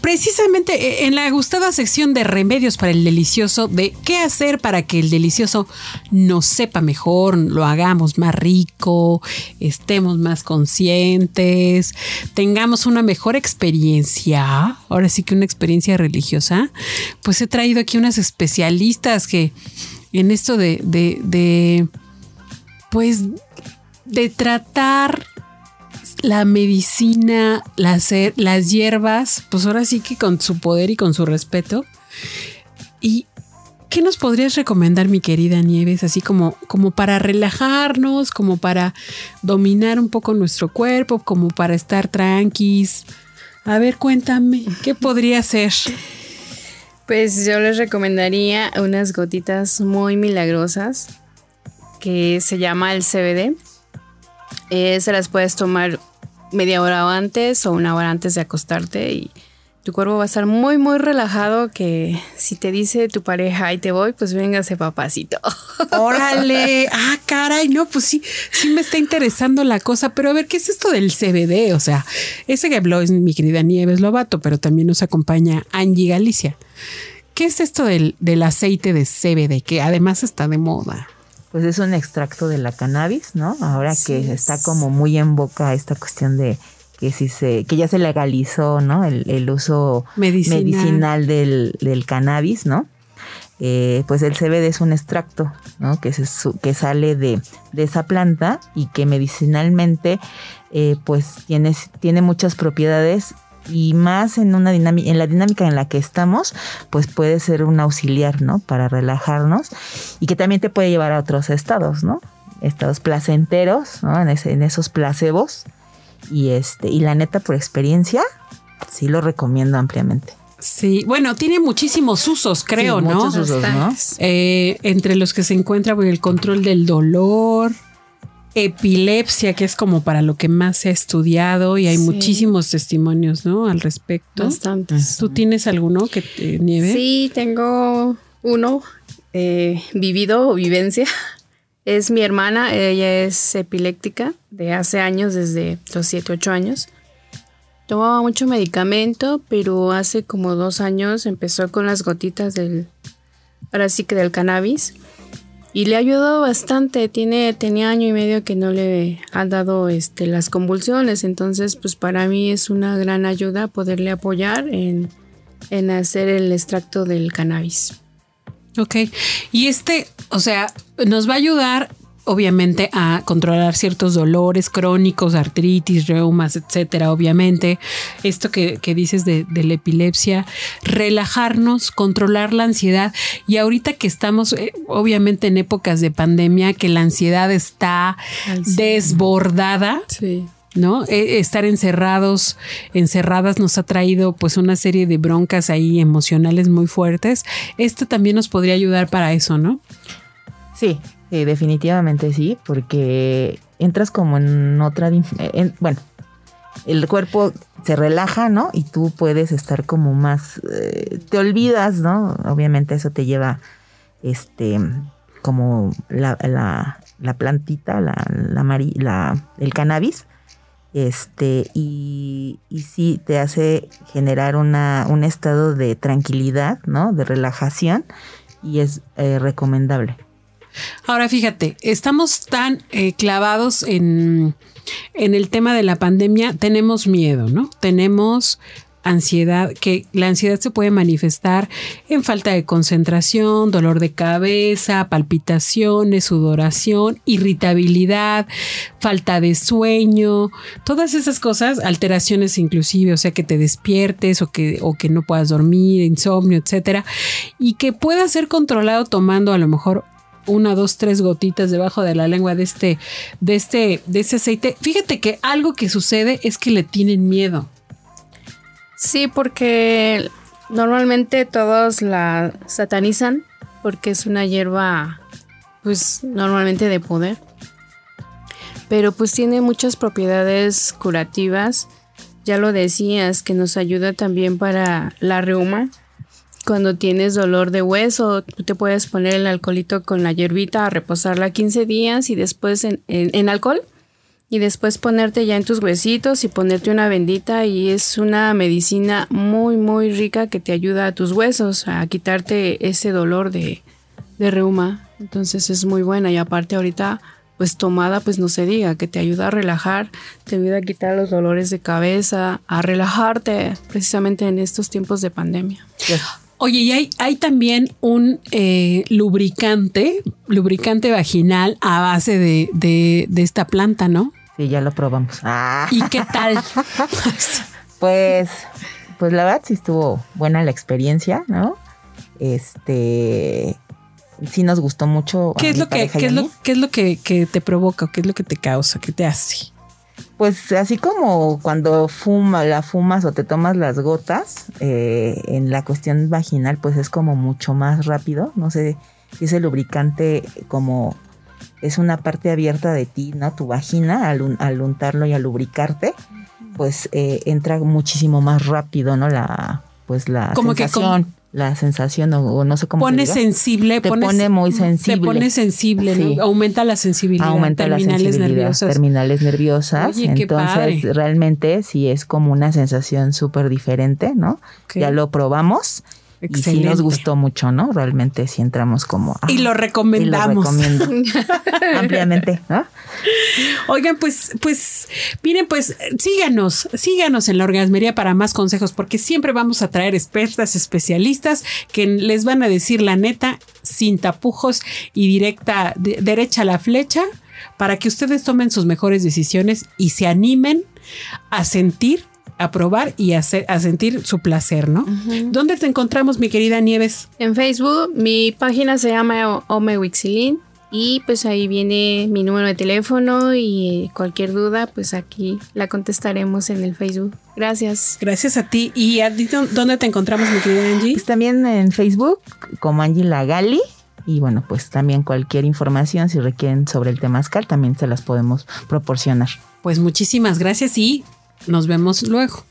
Precisamente eh, en la gustada sección de remedios para el delicioso, de qué hacer para que el delicioso nos sepa mejor, lo hagamos más rico, estemos más conscientes, tengamos una mejor experiencia, ahora sí que una experiencia religiosa, pues he traído aquí unas especialistas que en esto de, de, de pues, de tratar la medicina, las, hierbas, pues ahora sí que con su poder y con su respeto. ¿Y qué nos podrías recomendar, mi querida Nieves? Así como, como para relajarnos, como para dominar un poco nuestro cuerpo, como para estar tranquis. A ver, cuéntame, ¿qué podría ser? Pues yo les recomendaría unas gotitas muy milagrosas que se llama el CBD. Eh, se las puedes tomar media hora antes o una hora antes de acostarte y tu cuerpo va a estar muy, muy relajado que si te dice tu pareja, ahí te voy, pues véngase papacito. Órale, ah, caray, no, pues sí, sí me está interesando la cosa, pero a ver, ¿qué es esto del CBD? O sea, ese que habló es mi querida Nieves Lobato, pero también nos acompaña Angie Galicia. ¿Qué es esto del, del aceite de CBD, que además está de moda? Pues es un extracto de la cannabis, ¿no? Ahora que está como muy en boca esta cuestión de que si se, que ya se legalizó, ¿no? El, uso medicinal, del, cannabis, ¿no? Eh, pues el CBD es un extracto, ¿no? Que, se, que sale de, esa planta y que medicinalmente, eh, pues tiene, tiene muchas propiedades y más en una dinámica, en la dinámica en la que estamos, pues puede ser un auxiliar, ¿no? Para relajarnos y que también te puede llevar a otros estados, ¿no? Estados placenteros, ¿no? En, en esos placebos y este y la neta por experiencia sí lo recomiendo ampliamente. Sí, bueno, tiene muchísimos usos, creo, ¿no? Muchos usos, ¿no? Eh, entre los que se encuentra el control del dolor, epilepsia, que es como para lo que más se ha estudiado y hay muchísimos testimonios, ¿no? Al respecto. Bastantes. ¿Tú tienes alguno que te nieve? Sí, tengo uno eh, vivido o vivencia. Es mi hermana, ella es epiléptica de hace años, desde los 7, 8 años. Tomaba mucho medicamento, pero hace como dos años empezó con las gotitas del, ahora sí que del cannabis y le ha ayudado bastante. Tiene, tenía año y medio que no le ha dado este, las convulsiones, entonces pues para mí es una gran ayuda poderle apoyar en, en hacer el extracto del cannabis. Ok, y este, o sea, nos va a ayudar obviamente a controlar ciertos dolores crónicos, artritis, reumas, etcétera, obviamente. Esto que, dices de, la epilepsia, relajarnos, controlar la ansiedad. Y ahorita que estamos, eh, obviamente, en épocas de pandemia, que la ansiedad está desbordada. ¿no? E, estar encerrados, encerradas nos ha traído pues una serie de broncas ahí emocionales muy fuertes. Esto también nos podría ayudar para eso, ¿no? Sí, definitivamente sí, porque entras como en otra... bueno, el cuerpo se relaja, ¿no? Y tú puedes estar como más... Eh, te olvidas, ¿no? Obviamente eso te lleva, este, como la, la, plantita, la, la, el cannabis, este, y, y sí te hace generar una, un estado de tranquilidad, ¿no? De relajación y es eh, recomendable. Ahora fíjate, estamos tan eh, clavados en, en el tema de la pandemia, tenemos miedo, ¿no? Tenemos ansiedad, que la ansiedad se puede manifestar en falta de concentración, dolor de cabeza, palpitaciones, sudoración, irritabilidad, falta de sueño, todas esas cosas, alteraciones inclusive, o sea, que te despiertes o que, o que no puedas dormir, insomnio, etcétera, y que pueda ser controlado tomando a lo mejor una, dos, tres gotitas debajo de la lengua de este, de este, de ese aceite. Fíjate que algo que sucede es que le tienen miedo. Sí, porque Normalmente todos la satanizan porque es una hierba pues normalmente de poder. Pero pues tiene muchas propiedades curativas. Ya lo decías, que nos ayuda también para la reuma. Cuando tienes dolor de hueso, tú te puedes poner el alcoholito con la hierbita a reposarla 15 días y después en, en alcohol y después ponerte ya en tus huesitos y ponerte una bendita y es una medicina muy muy rica que te ayuda a tus huesos a quitarte ese dolor de, de reuma. Entonces es muy buena y aparte ahorita pues tomada pues no se diga, que te ayuda a relajar, te ayuda a quitar los dolores de cabeza, a relajarte precisamente en estos tiempos de pandemia. Oye, y hay, hay también un eh, lubricante, lubricante vaginal a base de, de, esta planta, ¿no? Sí, ya lo probamos. Ah. ¿Y qué tal? pues, pues la verdad sí estuvo buena la experiencia, ¿no? Este, sí nos gustó mucho. ¿Qué es lo que, ¿qué es lo, qué es lo que, que, te provoca? ¿Qué es lo que te causa? ¿Qué te hace? Pues así como cuando fuma, la fumas o te tomas las gotas, eh, en la cuestión vaginal, pues es como mucho más rápido. No sé si ese lubricante como es una parte abierta de ti, ¿no? Tu vagina, al, al untarlo y al lubricarte, pues eh, entra muchísimo más rápido, ¿no? La, pues la como sensación la sensación o, no sé cómo pone sensible te pone muy sensible. te pone sensible aumenta la sensibilidad aumenta terminales nerviosas. terminales nerviosas. Entonces realmente sí es como una sensación súper diferente no ya lo probamos y sí nos gustó mucho, ¿no? Realmente sí entramos como... y lo recomendamos. ampliamente, ¿no? Oigan, pues, pues, miren, pues síganos, síganos en la orgasmería para más consejos, porque siempre vamos a traer expertas, especialistas que les van a decir la neta sin tapujos y directa, derecha a la flecha, para que ustedes tomen sus mejores decisiones y se animen a sentir a probar y a, a sentir su placer, ¿no? ¿Dónde te encontramos, mi querida Nieves? En Facebook, mi página se llama Omewixilin y pues ahí viene mi número de teléfono y cualquier duda, pues aquí la contestaremos en el Facebook. Gracias. Gracias a ti. ¿Y a dónde te encontramos, mi querida Angie? Pues también en Facebook como Angie Lagali. Y bueno, pues también cualquier información, si requieren sobre el temazcal, también se las podemos proporcionar. Pues muchísimas gracias y nos vemos luego.